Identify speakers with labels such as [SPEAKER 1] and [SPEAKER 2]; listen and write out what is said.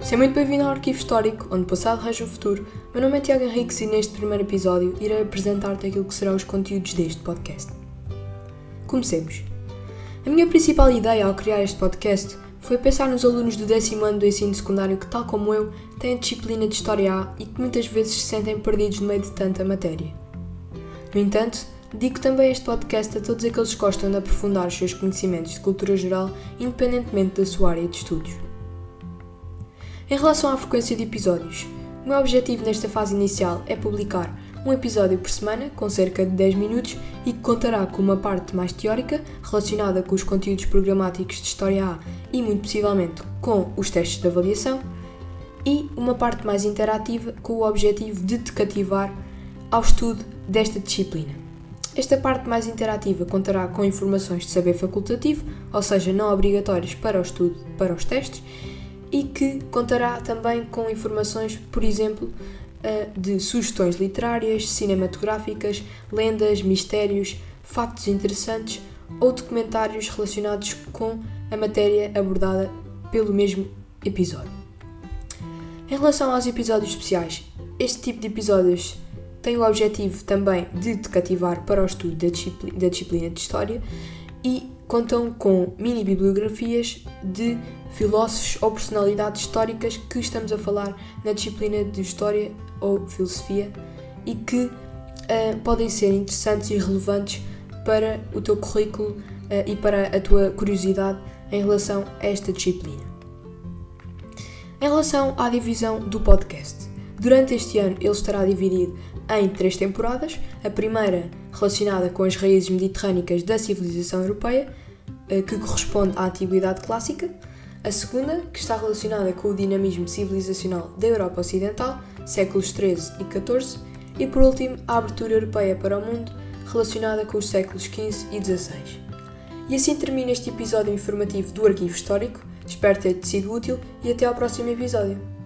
[SPEAKER 1] Seja muito bem-vindo ao Arquivo Histórico, onde o passado rege o futuro. Meu nome é Tiago Henriques e neste primeiro episódio irei apresentar-te aquilo que serão os conteúdos deste podcast. Comecemos. A minha principal ideia ao criar este podcast foi pensar nos alunos do décimo ano do ensino secundário que, tal como eu, têm a disciplina de História A e que muitas vezes se sentem perdidos no meio de tanta matéria. No entanto, Digo também este podcast a todos aqueles que gostam de aprofundar os seus conhecimentos de cultura geral, independentemente da sua área de estudos. Em relação à frequência de episódios, o meu objetivo nesta fase inicial é publicar um episódio por semana, com cerca de 10 minutos, e que contará com uma parte mais teórica, relacionada com os conteúdos programáticos de História A e, muito possivelmente, com os testes de avaliação, e uma parte mais interativa, com o objetivo de te cativar ao estudo desta disciplina. Esta parte mais interativa contará com informações de saber facultativo, ou seja, não obrigatórias para o estudo, para os testes, e que contará também com informações, por exemplo, eh, de sugestões literárias, cinematográficas, lendas, mistérios, factos interessantes ou documentários relacionados com a matéria abordada pelo mesmo episódio. Em relação aos episódios especiais, este tipo de episódios tem o objetivo também de te cativar para o estudo da disciplina, da disciplina de História e contam com mini bibliografias de filósofos ou personalidades históricas que estamos a falar na disciplina de História ou Filosofia e que uh, podem ser interessantes e relevantes para o teu currículo uh, e para a tua curiosidade em relação a esta disciplina. Em relação à divisão do podcast, durante este ano ele estará dividido em três temporadas. A primeira relacionada com as raízes mediterrânicas da civilização europeia, eh, que corresponde à Antiguidade Clássica. A segunda, que está relacionada com o dinamismo civilizacional da Europa Ocidental, séculos XIII e XIV. E por último, a abertura europeia para o mundo, relacionada com os séculos XV e XVI. E assim termina este episódio informativo do Arquivo Histórico. Espero ter-te sido útil e até ao próximo episódio.